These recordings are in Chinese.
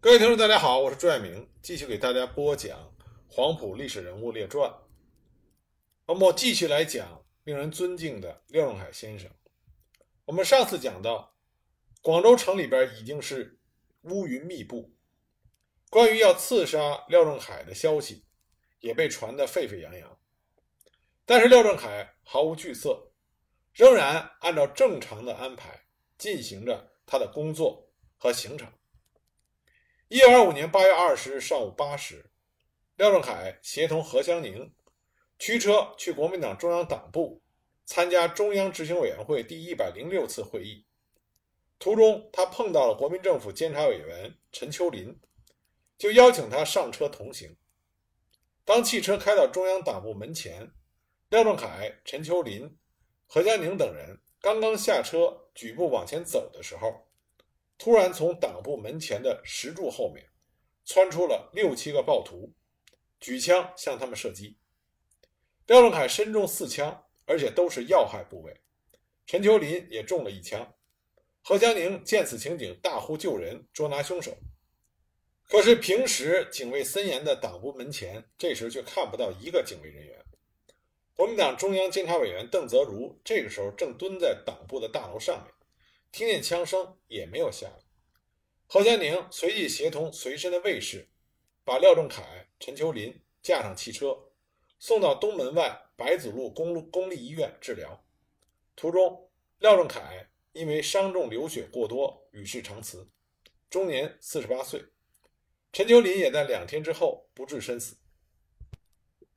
各位听众，大家好，我是朱爱明，继续给大家播讲《黄埔历史人物列传》。那么，继续来讲令人尊敬的廖仲恺先生。我们上次讲到，广州城里边已经是乌云密布，关于要刺杀廖仲恺的消息也被传得沸沸扬扬。但是廖仲恺毫无惧色，仍然按照正常的安排进行着他的工作和行程。一九二五年八月二十日上午八时，廖仲恺协同何香凝驱车去国民党中央党部参加中央执行委员会第一百零六次会议。途中，他碰到了国民政府监察委员陈秋林，就邀请他上车同行。当汽车开到中央党部门前，廖仲恺、陈秋林、何香凝等人刚刚下车举步往前走的时候。突然，从党部门前的石柱后面窜出了六七个暴徒，举枪向他们射击。廖仲恺身中四枪，而且都是要害部位。陈秋林也中了一枪。何香凝见此情景，大呼救人，捉拿凶手。可是平时警卫森严的党部门前，这时却看不到一个警卫人员。国民党中央监察委员邓泽如这个时候正蹲在党部的大楼上面。听见枪声也没有下来。何香凝随即协同随身的卫士，把廖仲恺、陈秋林架上汽车，送到东门外白子路公路公立医院治疗。途中，廖仲恺因为伤重流血过多，与世长辞，终年四十八岁。陈秋林也在两天之后不治身死。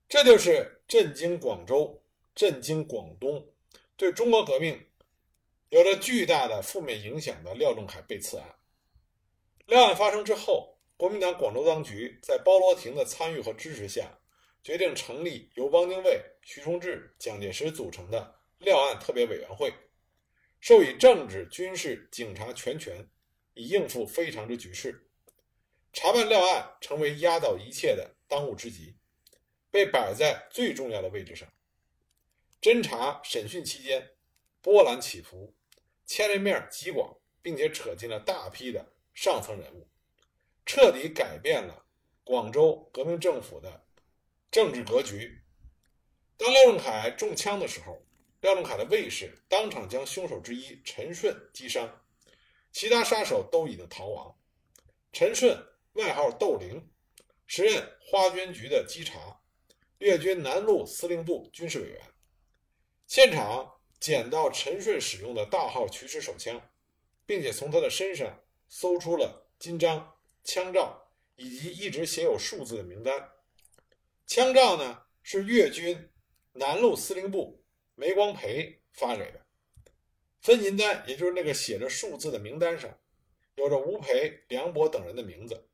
这就是震惊广州、震惊广东，对中国革命。有着巨大的负面影响的廖仲恺被刺案。廖案发生之后，国民党广州当局在包罗廷的参与和支持下，决定成立由汪精卫、徐崇智、蒋介石组成的廖案特别委员会，授予政治、军事、警察全权，以应付非常之局势。查办廖案成为压倒一切的当务之急，被摆在最重要的位置上。侦查审讯期间，波澜起伏。牵连面极广，并且扯进了大批的上层人物，彻底改变了广州革命政府的政治格局。当廖仲恺中枪的时候，廖仲恺的卫士当场将凶手之一陈顺击伤，其他杀手都已经逃亡。陈顺外号窦灵，时任花军局的稽查，粤军南路司令部军事委员。现场。捡到陈顺使用的大号曲尺手枪，并且从他的身上搜出了金章、枪照以及一直写有数字的名单。枪照呢是粤军南路司令部梅光培发给的，分银单也就是那个写着数字的名单上，有着吴培、梁博等人的名字。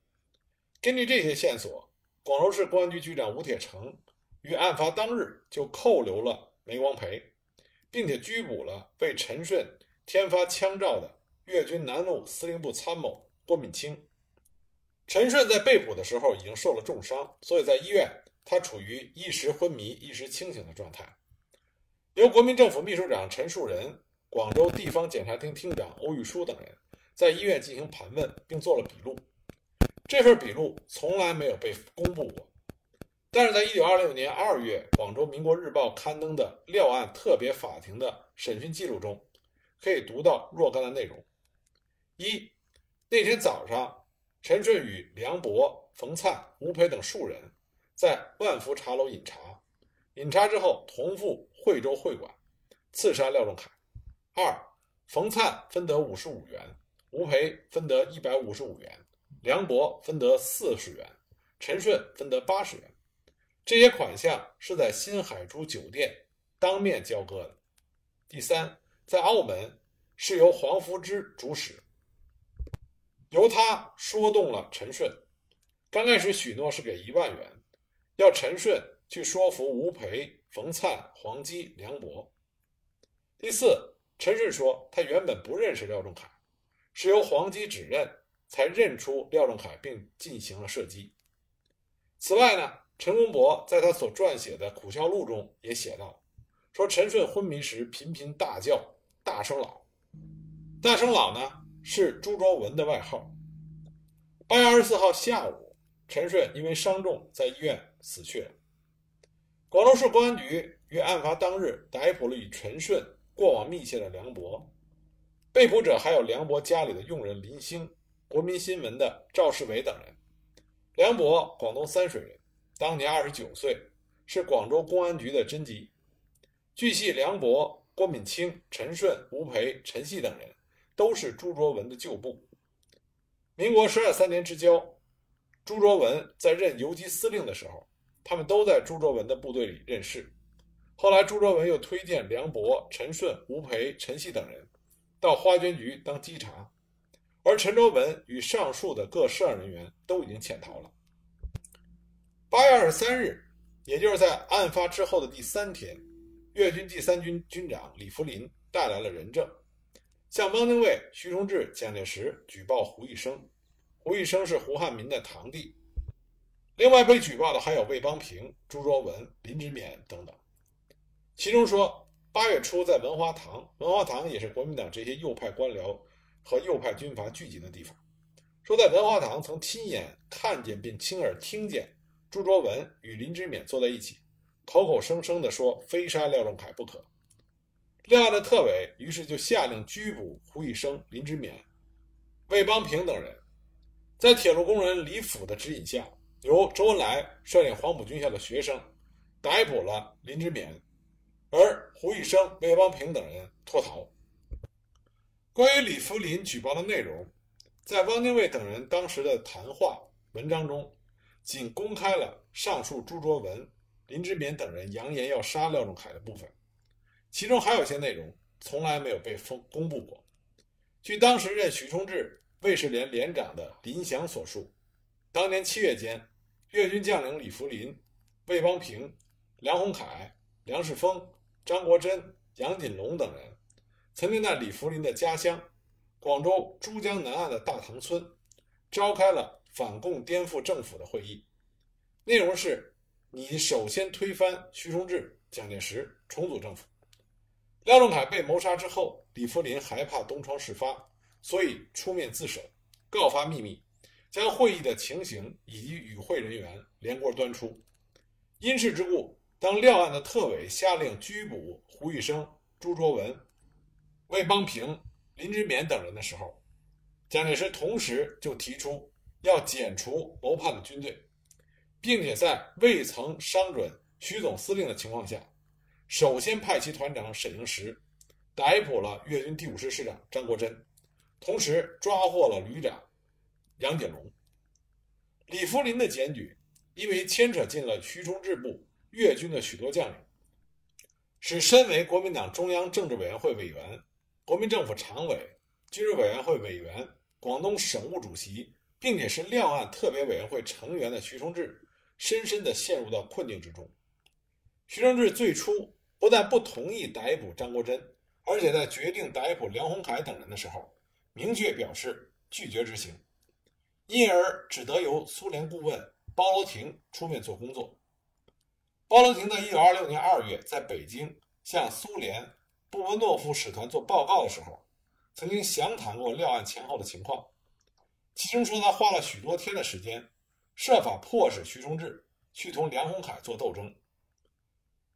根据这些线索，广州市公安局局长吴铁城于案发当日就扣留了梅光培。并且拘捕了被陈顺添发枪照的粤军南路司令部参谋郭敏清。陈顺在被捕的时候已经受了重伤，所以在医院他处于一时昏迷、一时清醒的状态。由国民政府秘书长陈树人、广州地方检察厅厅长欧玉书等人在医院进行盘问，并做了笔录。这份笔录从来没有被公布过。但是在一九二六年二月，广州《民国日报》刊登的廖案特别法庭的审讯记录中，可以读到若干的内容：一，那天早上，陈顺与梁博、冯灿、吴培等数人在万福茶楼饮茶，饮茶之后同赴惠州会馆，刺杀廖仲恺。二，冯灿分得五十五元，吴培分得一百五十五元，梁博分得四十元，陈顺分得八十元。这些款项是在新海珠酒店当面交割的。第三，在澳门是由黄福之主使，由他说动了陈顺。刚开始许诺是给一万元，要陈顺去说服吴培、冯灿、黄基、梁博。第四，陈顺说他原本不认识廖仲恺，是由黄基指认才认出廖仲恺，并进行了射击。此外呢？陈公博在他所撰写的苦笑录中也写道：“说陈顺昏迷时频频大叫，大声老。大声老呢是朱卓文的外号。八月二十四号下午，陈顺因为伤重在医院死去了。广州市公安局于案发当日逮捕了与陈顺过往密切的梁博，被捕者还有梁博家里的佣人林兴、国民新闻的赵世伟等人。梁博，广东三水人，当年二十九岁，是广州公安局的侦缉。据悉，梁博、郭敏清、陈顺、吴培、陈系等人都是朱卓文的旧部。民国十二三年之交，朱卓文在任游击司令的时候。他们都在朱卓文的部队里任事。后来，朱卓文又推荐梁博、陈顺、吴培、陈系等人到花捐局当稽查，而陈卓文与上述的各涉案人员都已经潜逃了。八月二十三日，也就是在案发之后的第三天，粤军第三军军长李福林带来了人证，向汪精卫、徐崇智、蒋介石举报胡一生。胡一生是胡汉民的堂弟。另外被举报的还有魏邦平、朱卓文、林之勉等等。其中说，八月初在文华堂，文华堂也是国民党这些右派官僚和右派军阀聚集的地方。说在文华堂曾亲眼看见并亲耳听见朱卓文与林之勉坐在一起，口口声声地说非杀廖仲恺不可。廖案的特委于是就下令拘捕胡一生、林之勉、魏邦平等人，在铁路工人李辅的指引下。由周恩来率领黄埔军校的学生逮捕了林之勉，而胡一生、魏邦平等人脱逃。关于李福林举报的内容，在汪精卫等人当时的谈话文章中，仅公开了上述朱卓文、林之勉等人扬言要杀廖仲恺的部分，其中还有些内容从来没有被封公布过。据当时任许崇智卫士连连长的林祥所述。当年七月间，粤军将领李福林、魏邦平、梁鸿楷、梁士峰、张国珍、杨锦龙等人，曾经在李福林的家乡广州珠江南岸的大塘村，召开了反共颠覆政府的会议。内容是：你首先推翻徐崇志、蒋介石，重组政府。廖仲恺被谋杀之后，李福林害怕东窗事发，所以出面自首，告发秘密。将会议的情形以及与会人员连锅端出。因事之故，当廖案的特委下令拘捕胡玉生、朱卓文、魏邦平、林之勉等人的时候，蒋介石同时就提出要剪除谋叛的军队，并且在未曾商准徐总司令的情况下，首先派其团长沈英石逮捕了粤军第五师师长张国珍，同时抓获了旅长。杨锦龙、李福林的检举，因为牵扯进了徐崇智部粤军的许多将领，使身为国民党中央政治委员会委员、国民政府常委、军事委员会委员、广东省务主席，并且是廖案特别委员会成员的徐崇智，深深地陷入到困境之中。徐崇智最初不但不同意逮捕张国珍，而且在决定逮捕梁鸿楷等人的时候，明确表示拒绝执行。因而只得由苏联顾问包罗廷出面做工作。包罗廷在一九二六年二月在北京向苏联布文诺夫使团做报告的时候，曾经详谈过廖案前后的情况，其中说他花了许多天的时间，设法迫使徐崇智去同梁鸿楷做斗争。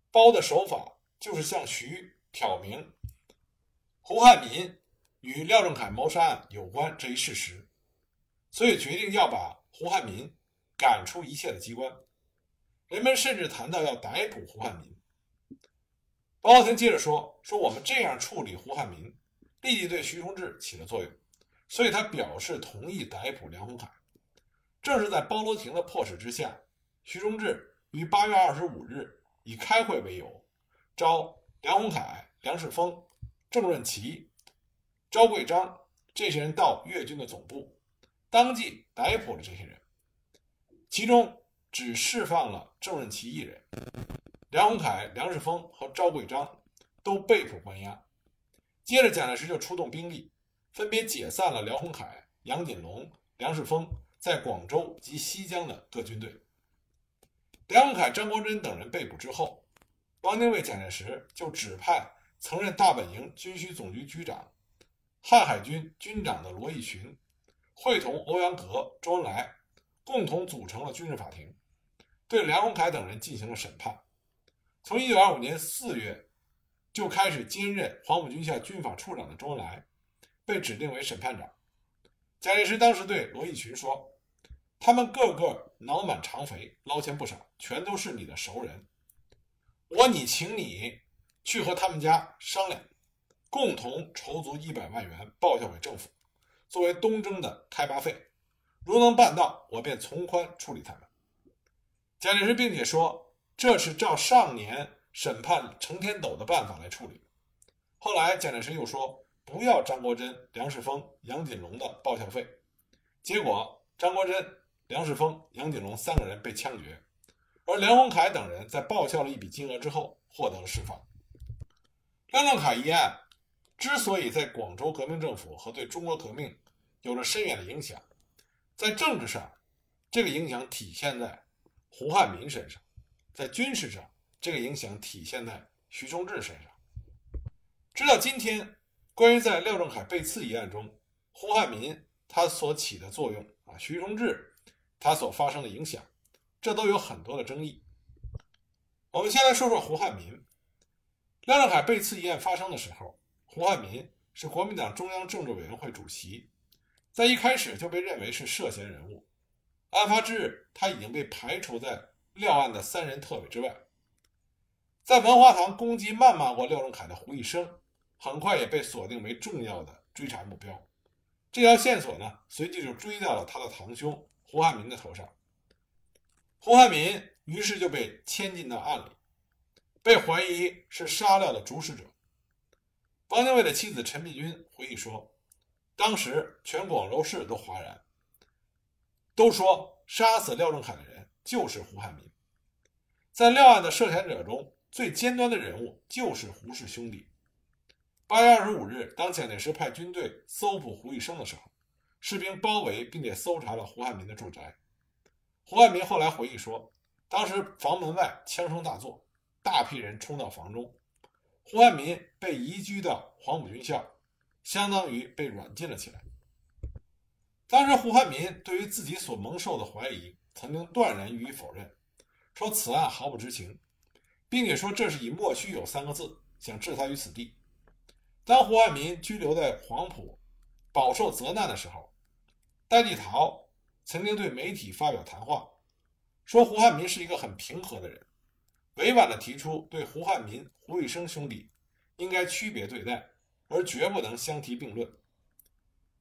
包的手法就是向徐挑明胡汉民与廖仲恺谋杀案有关这一事实。所以决定要把胡汉民赶出一切的机关，人们甚至谈到要逮捕胡汉民。包罗廷接着说：“说我们这样处理胡汉民，立即对徐崇智起了作用，所以他表示同意逮捕梁鸿楷。正是在包罗廷的迫使之下，徐忠志于八月二十五日以开会为由，召梁鸿楷、梁士峰、郑润琪、赵桂章这些人到粤军的总部。”当即逮捕了这些人，其中只释放了郑润琪一人，梁鸿楷、梁士峰和赵桂章都被捕关押。接着，蒋介石就出动兵力，分别解散了梁鸿楷、杨锦龙、梁士峰在广州及西江的各军队。梁鸿楷、张国珍等人被捕之后，汪精卫、蒋介石就指派曾任大本营军需总局局长、汉海军军长的罗逸群。会同欧阳格、周恩来共同组成了军事法庭，对梁鸿楷等人进行了审判。从1925年4月就开始兼任黄埔军校军法处长的周恩来，被指定为审判长。蒋介石当时对罗逸群说：“他们个个脑满肠肥，捞钱不少，全都是你的熟人。我你请你去和他们家商量，共同筹足一百万元报销给政府。”作为东征的开拔费，如能办到，我便从宽处理他们。蒋介石并且说，这是照上年审判程天斗的办法来处理。后来蒋介石又说，不要张国珍、梁士峰、杨锦龙的报销费。结果，张国珍、梁士峰、杨锦龙三个人被枪决，而梁鸿楷等人在报销了一笔金额之后获得了释放。梁仲恺一案。之所以在广州革命政府和对中国革命有着深远的影响，在政治上，这个影响体现在胡汉民身上；在军事上，这个影响体现在徐崇智身上。直到今天，关于在廖仲恺被刺一案中，胡汉民他所起的作用啊，徐崇智他所发生的影响，这都有很多的争议。我们先来说说胡汉民。廖仲恺被刺一案发生的时候。胡汉民是国民党中央政治委员会主席，在一开始就被认为是涉嫌人物。案发之日，他已经被排除在廖案的三人特委之外。在文化堂攻击、谩骂过廖仲恺的胡一生，很快也被锁定为重要的追查目标。这条线索呢，随即就追到了他的堂兄胡汉民的头上。胡汉民于是就被牵进到案里，被怀疑是杀廖的主使者。汪精卫的妻子陈璧君回忆说：“当时全广州市都哗然，都说杀死廖仲恺的人就是胡汉民。在廖案的涉嫌者中，最尖端的人物就是胡氏兄弟。”八月二十五日，当蒋介石派军队搜捕胡玉生的时候，士兵包围并且搜查了胡汉民的住宅。胡汉民后来回忆说：“当时房门外枪声大作，大批人冲到房中。”胡汉民被移居到黄埔军校，相当于被软禁了起来。当时，胡汉民对于自己所蒙受的怀疑，曾经断然予以否认，说此案毫不知情，并且说这是以“莫须有”三个字想置他于死地。当胡汉民拘留在黄埔，饱受责难的时候，戴季陶曾经对媒体发表谈话，说胡汉民是一个很平和的人。委婉地提出，对胡汉民、胡玉生兄弟应该区别对待，而绝不能相提并论。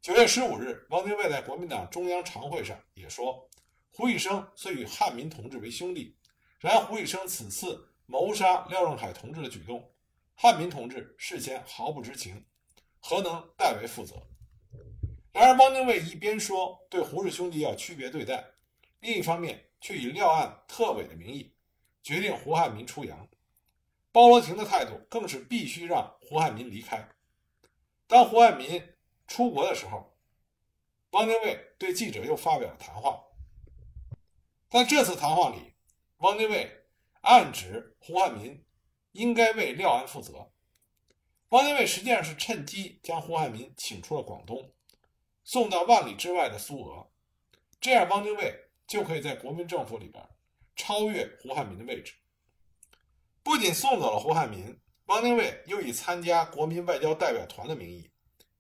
九月十五日，汪精卫在国民党中央常会上也说，胡玉生虽与汉民同志为兄弟，然胡玉生此次谋杀廖仲恺同志的举动，汉民同志事先毫不知情，何能代为负责？然而，汪精卫一边说对胡氏兄弟要区别对待，另一方面却以廖案特委的名义。决定胡汉民出洋，包罗廷的态度更是必须让胡汉民离开。当胡汉民出国的时候，汪精卫对记者又发表了谈话。在这次谈话里，汪精卫暗指胡汉民应该为廖安负责。汪精卫实际上是趁机将胡汉民请出了广东，送到万里之外的苏俄，这样汪精卫就可以在国民政府里边。超越胡汉民的位置，不仅送走了胡汉民，汪精卫又以参加国民外交代表团的名义，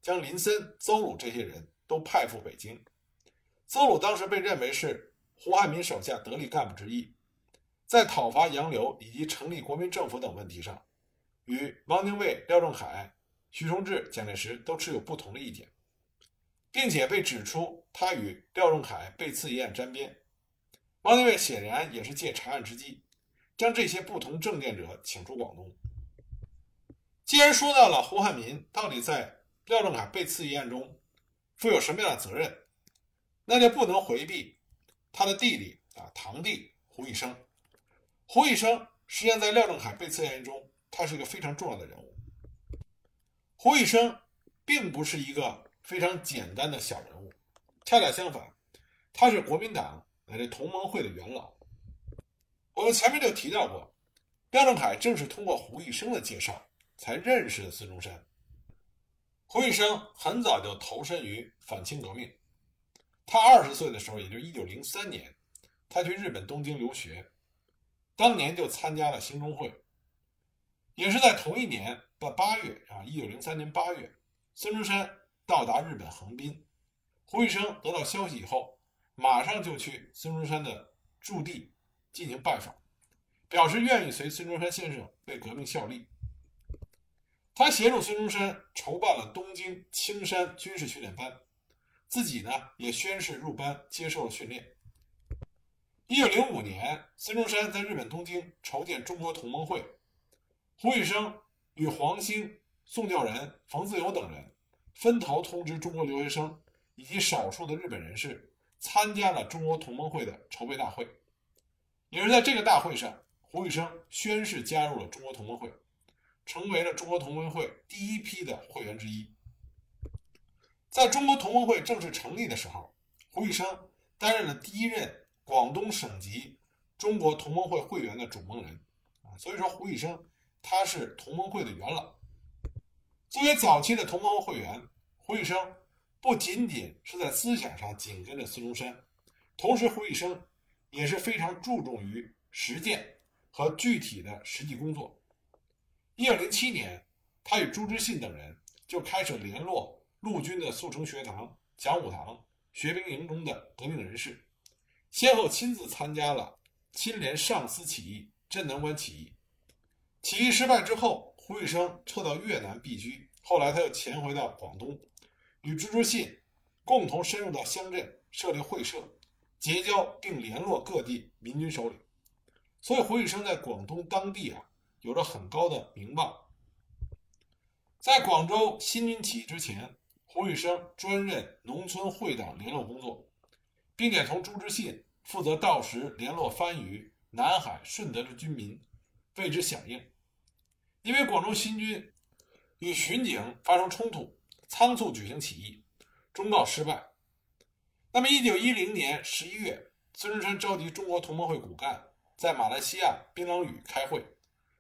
将林森、邹鲁这些人都派赴北京。邹鲁当时被认为是胡汉民手下得力干部之一，在讨伐洋流以及成立国民政府等问题上，与汪精卫、廖仲恺、徐崇智、蒋介石都持有不同的意见，并且被指出他与廖仲恺被刺一案沾边。汪精卫显然也是借查案之机，将这些不同政见者请出广东。既然说到了胡汉民到底在廖仲恺被刺一案中负有什么样的责任，那就不能回避他的弟弟啊堂弟胡宜生。胡一生实际上在廖仲恺被刺案中，他是一个非常重要的人物。胡一生并不是一个非常简单的小人物，恰恰相反，他是国民党。乃至同盟会的元老，我们前面就提到过，廖仲恺正是通过胡一生的介绍才认识的孙中山。胡一生很早就投身于反清革命，他二十岁的时候，也就是一九零三年，他去日本东京留学，当年就参加了兴中会。也是在同一年的八月啊，一九零三年八月，孙中山到达日本横滨，胡玉生得到消息以后，马上就去孙中山的驻地进行拜访，表示愿意随孙中山先生为革命效力。他协助孙中山筹办了东京青山军事训练班，自己呢也宣誓入班接受了训练。一九零五年，孙中山在日本东京筹建中国同盟会，胡玉生与黄兴、宋教仁、冯自由等人分头通知中国留学生以及少数的日本人士参加了中国同盟会的筹备大会。也是在这个大会上，胡玉生宣誓加入了中国同盟会。成为了中国同盟会第一批的会员之一。在中国同盟会正式成立的时候，胡玉生担任了第一任广东省级中国同盟会会员的主盟人啊，所以说胡玉生他是同盟会的元老。作为早期的同盟会会员，胡玉生不仅仅是在思想上紧跟着孙中山，同时胡玉生也是非常注重于实践和具体的实际工作。一九零七年，他与朱之信等人就开始联络陆军的速成学堂、讲武堂、学兵营中的革命人士，先后亲自参加了亲联上司起义、镇南关起义。起义失败之后，胡玉生撤到越南避居，后来他又潜回到广东，与朱之信共同深入到乡镇设立会社，结交并联络各地民军首领。所以，胡玉生在广东当地啊。有着很高的名望。在广州新军起义之前，胡玉生专任农村会党联络工作，并且同朱之信负责到时联络番禺、南海、顺德的军民，为之响应。因为广州新军与巡警发生冲突，仓促举行起义，终告失败。那么，一九一零年十一月，孙中山召集中国同盟会骨干在马来西亚槟榔屿开会。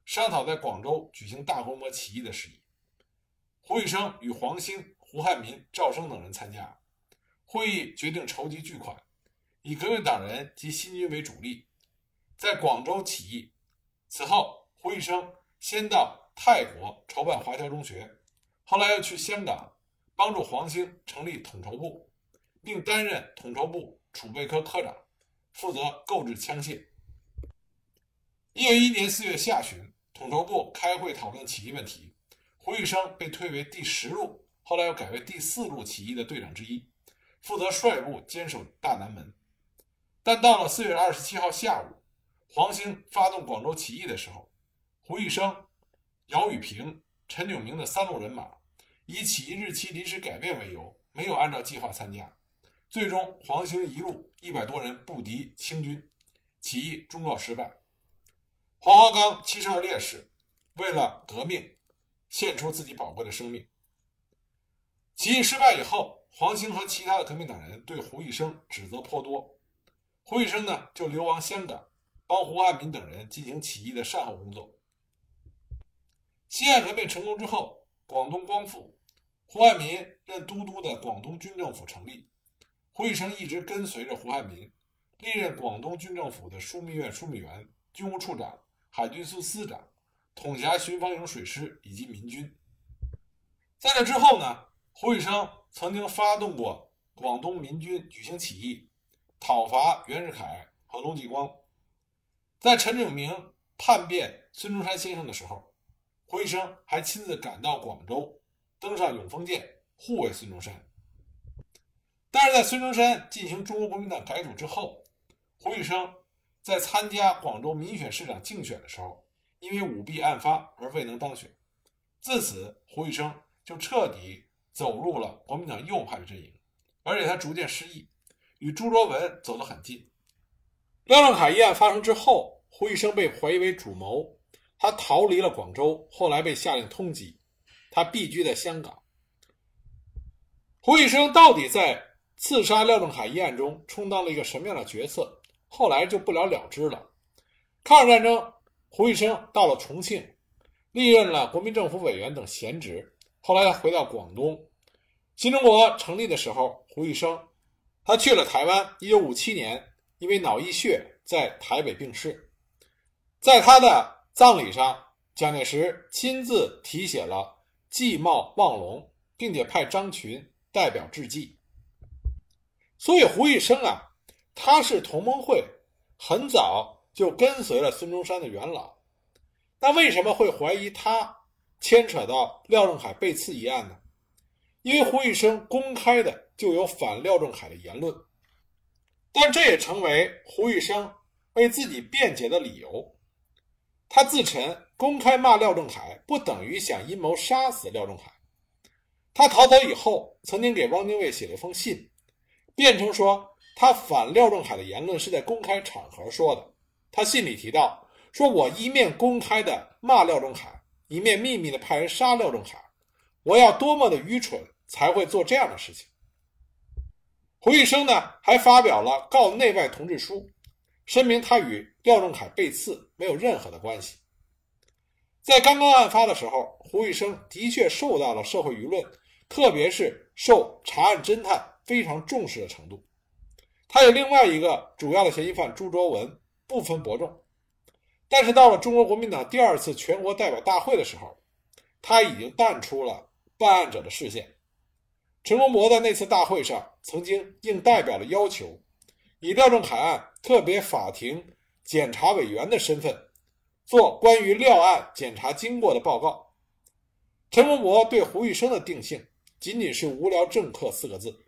商讨在广州举行大规模起义的事宜。胡玉生与黄兴、胡汉民、赵升等人参加会议，决定筹集巨款，以革命党人及新军为主力，在广州起义。此后，胡玉生先到泰国筹办华侨中学，后来又去香港帮助黄兴成立统筹部，并担任统筹部储备科科长，负责购置枪械。一九一一年四月下旬。统筹部开会讨论起义问题，胡玉生被推为第十路，后来又改为第四路起义的队长之一，负责率部坚守大南门。但到了四月二十七号下午，黄兴发动广州起义的时候，胡玉生、姚雨平、陈炯明的三路人马以起义日期临时改变为由，没有按照计划参加。最终，黄兴一路一百多人不敌清军，起义终告失败。黄花岗七十二烈士为了革命，献出自己宝贵的生命。起义失败以后，黄兴和其他的革命党人对胡玉生指责颇多。胡玉生呢，就流亡香港，帮胡汉民等人进行起义的善后工作。西安革命成功之后，广东光复，胡汉民任都督的广东军政府成立，胡玉生一直跟随着胡汉民，历任广东军政府的枢密院枢密员、军务处长。海军司司长，统辖巡防营水师以及民军。在这之后呢，胡玉生曾经发动过广东民军举行起义，讨伐袁世凯和龙继光。在陈炯明叛变孙中山先生的时候，胡玉生还亲自赶到广州，登上永丰舰护卫孙中山。但是在孙中山进行中国国民党改组之后，胡玉生。在参加广州民选市长竞选的时候，因为舞弊案发而未能当选。自此，胡玉生就彻底走入了国民党右派的阵营，而且他逐渐失意，与朱卓文走得很近。廖仲恺一案发生之后，胡玉生被怀疑为主谋，他逃离了广州，后来被下令通缉，他避居在香港。胡玉生到底在刺杀廖仲恺一案中充当了一个什么样的角色？后来就不了了之了。抗日战争，胡玉生到了重庆，历任了国民政府委员等闲职。后来他回到广东。新中国成立的时候，胡玉生，他去了台湾。一九五七年，因为脑溢血在台北病逝。在他的葬礼上，蒋介石亲自题写了“祭茂望龙”，并且派张群代表致祭。所以胡一生啊，他是同盟会很早就跟随了孙中山的元老。那为什么会怀疑他牵扯到廖仲恺被刺一案呢？因为胡一生公开的就有反廖仲恺的言论，但这也成为胡玉生为自己辩解的理由。他自陈公开骂廖仲恺，不等于想阴谋杀死廖仲恺。他逃走以后，曾经给汪精卫写了一封信，辩称说他反廖仲恺的言论是在公开场合说的。他信里提到，说我一面公开的骂廖仲恺，一面秘密的派人杀廖仲恺。我要多么的愚蠢，才会做这样的事情？胡玉生呢，还发表了告内外同志书，声明他与廖仲恺被刺没有任何的关系。在刚刚案发的时候，胡玉生的确受到了社会舆论，特别是受查案侦探非常重视的程度。他与另外一个主要的嫌疑犯朱卓文不分伯仲，但是到了中国国民党第二次全国代表大会的时候，他已经淡出了。办案者的视线。陈公博在那次大会上曾经应代表的要求，以廖仲恺案特别法庭检察委员的身份，做关于廖案检查经过的报告。陈公博对胡玉生的定性仅仅是“无聊政客”四个字。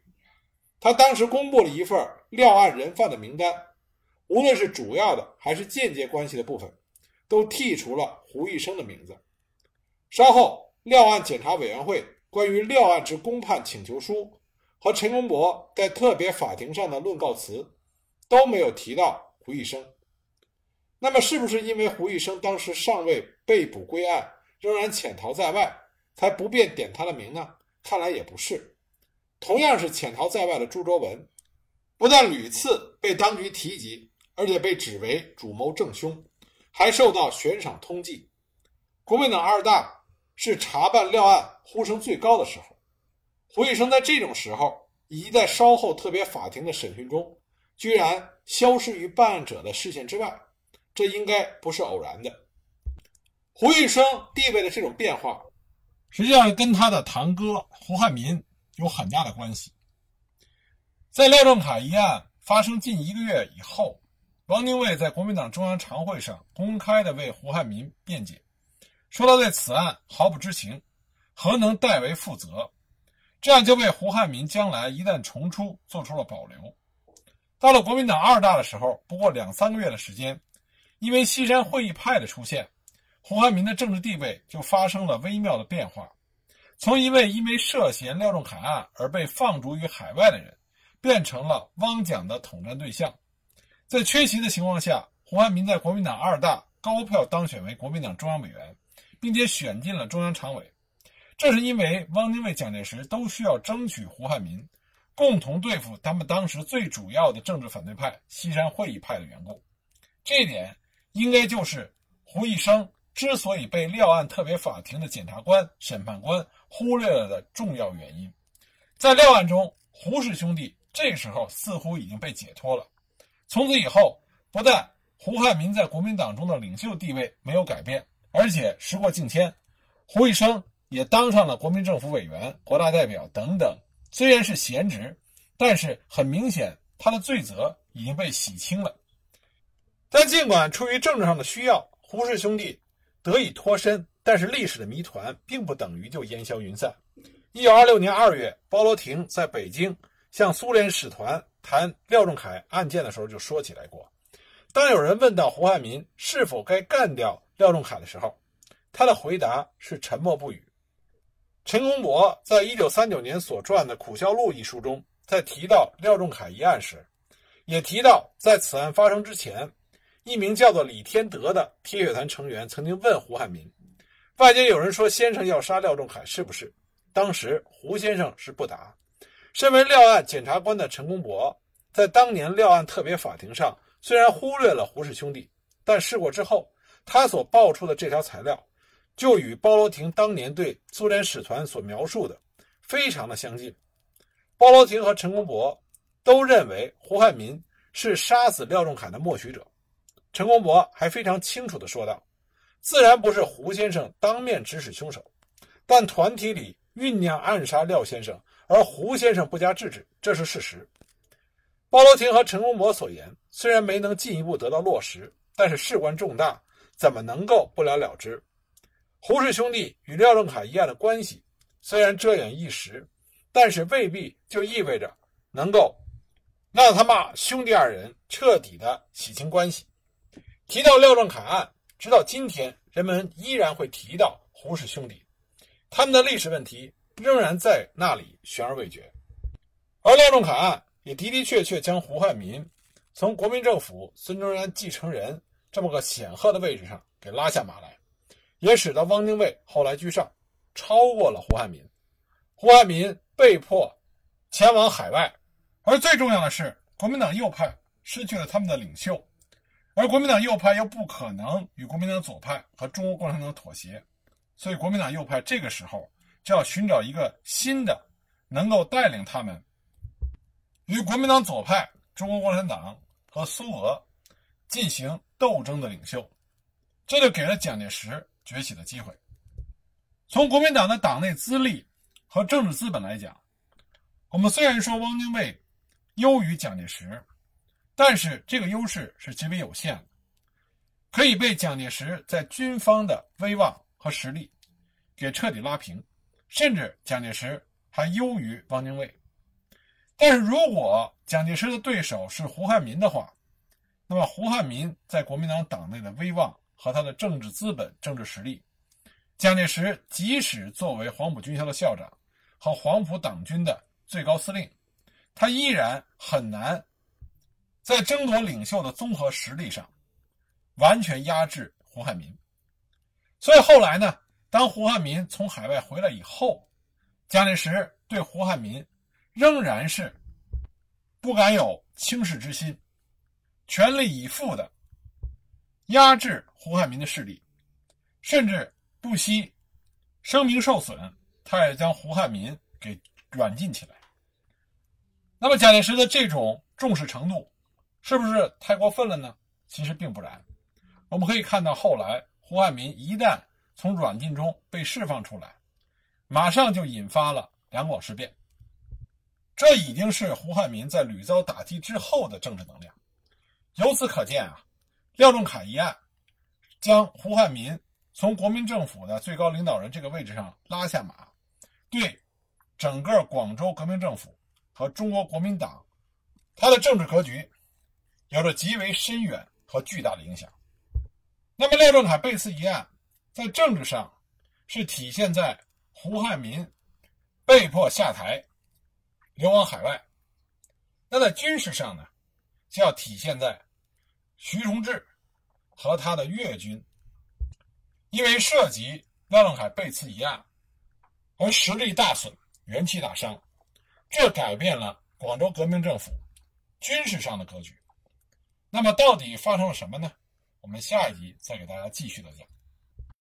他当时公布了一份廖案人犯的名单，无论是主要的还是间接关系的部分，都剔除了胡玉生的名字。稍后。廖案检查委员会关于廖案之公判请求书和陈公博在特别法庭上的论告词都没有提到胡一生。那么，是不是因为胡一生当时尚未被捕归案，仍然潜逃在外，才不便点他的名呢？看来也不是。同样是潜逃在外的朱卓文，不但屡次被当局提及，而且被指为主谋正凶，还受到悬赏通缉。国民党二大。是查办廖案呼声最高的时候，胡玉生在这种时候，以及在稍后特别法庭的审讯中，居然消失于办案者的视线之外，这应该不是偶然的。胡玉生地位的这种变化，实际上跟他的堂哥胡汉民有很大的关系。在廖仲恺一案发生近一个月以后，汪精卫在国民党中央常会上公开的为胡汉民辩解。说他对此案毫不知情，何能代为负责？这样就为胡汉民将来一旦重出做出了保留。到了国民党二大的时候，不过两三个月的时间，因为西山会议派的出现，胡汉民的政治地位就发生了微妙的变化，从一位因为涉嫌廖仲恺案而被放逐于海外的人，变成了汪蒋的统战对象。在缺席的情况下，胡汉民在国民党二大高票当选为国民党中央委员。并且选进了中央常委，这是因为汪精卫、蒋介石都需要争取胡汉民，共同对付他们当时最主要的政治反对派西山会议派的缘故。这一点应该就是胡一生之所以被廖案特别法庭的检察官、审判官忽略了的重要原因。在廖案中，胡氏兄弟这时候似乎已经被解脱了。从此以后，不但胡汉民在国民党中的领袖地位没有改变。而且时过境迁，胡一生也当上了国民政府委员、国大代表等等。虽然是闲职，但是很明显，他的罪责已经被洗清了。但尽管出于政治上的需要，胡氏兄弟得以脱身，但是历史的谜团并不等于就烟消云散。一九二六年二月，包罗廷在北京向苏联使团谈廖仲恺案件的时候就说起来过。当有人问到胡汉民是否该干掉，廖仲恺的时候，他的回答是沉默不语。陈公博在一九三九年所撰的《苦笑录》一书中，在提到廖仲恺一案时，也提到在此案发生之前，一名叫做李天德的铁血团成员曾经问胡汉民：“外界有人说先生要杀廖仲恺，是不是？”当时胡先生是不答。身为廖案检察官的陈公博，在当年廖案特别法庭上，虽然忽略了胡氏兄弟，但事过之后。他所爆出的这条材料，就与包罗廷当年对苏联使团所描述的非常的相近。包罗廷和陈公博都认为胡汉民是杀死廖仲恺的默许者。陈公博还非常清楚地说道：“自然不是胡先生当面指使凶手，但团体里酝酿暗杀廖先生，而胡先生不加制止，这是事实。”包罗廷和陈公博所言虽然没能进一步得到落实，但是事关重大，怎么能够不了了之？胡氏兄弟与廖仲恺一案的关系虽然遮掩一时，但是未必就意味着能够让他们兄弟二人彻底的洗清关系。提到廖仲恺案，直到今天，人们依然会提到胡氏兄弟，他们的历史问题仍然在那里悬而未决。而廖仲恺案也的的确确将胡汉民从国民政府孙中山继承人这么个显赫的位置上给拉下马来。也使得汪精卫后来居上，超过了胡汉民。胡汉民被迫前往海外，而最重要的是，国民党右派失去了他们的领袖，而国民党右派又不可能与国民党左派和中国共产党妥协，所以国民党右派这个时候就要寻找一个新的能够带领他们与国民党左派、中国共产党和苏俄进行斗争的领袖，这就给了蒋介石。崛起的机会。从国民党的党内资历和政治资本来讲，我们虽然说汪精卫优于蒋介石，但是这个优势是极为有限的，可以被蒋介石在军方的威望和实力给彻底拉平，甚至蒋介石还优于汪精卫。但是如果蒋介石的对手是胡汉民的话，那么胡汉民在国民党党内的威望。和他的政治资本、政治实力，蒋介石即使作为黄埔军校的校长和黄埔党军的最高司令，他依然很难在争夺领袖的综合实力上完全压制胡汉民。所以后来呢，当胡汉民从海外回来以后，蒋介石对胡汉民仍然是不敢有轻视之心，全力以赴的压制。胡汉民的势力，甚至不惜声名受损，他也将胡汉民给软禁起来。那么蒋介石的这种重视程度，是不是太过分了呢？其实并不然。我们可以看到，后来胡汉民一旦从软禁中被释放出来，马上就引发了两广事变。这已经是胡汉民在屡遭打击之后的政治能量。由此可见啊，廖仲恺一案。将胡汉民从国民政府的最高领导人这个位置上拉下马，对整个广州革命政府和中国国民党，他的政治格局有着极为深远和巨大的影响。那么廖仲恺被刺一案，在政治上是体现在胡汉民被迫下台，流亡海外；那在军事上呢，就要体现在徐荣志。和他的粤军，因为涉及廖仲恺被刺一案，而实力大损、元气大伤，这改变了广州革命政府军事上的格局。那么，到底发生了什么呢？我们下一集再给大家继续的讲。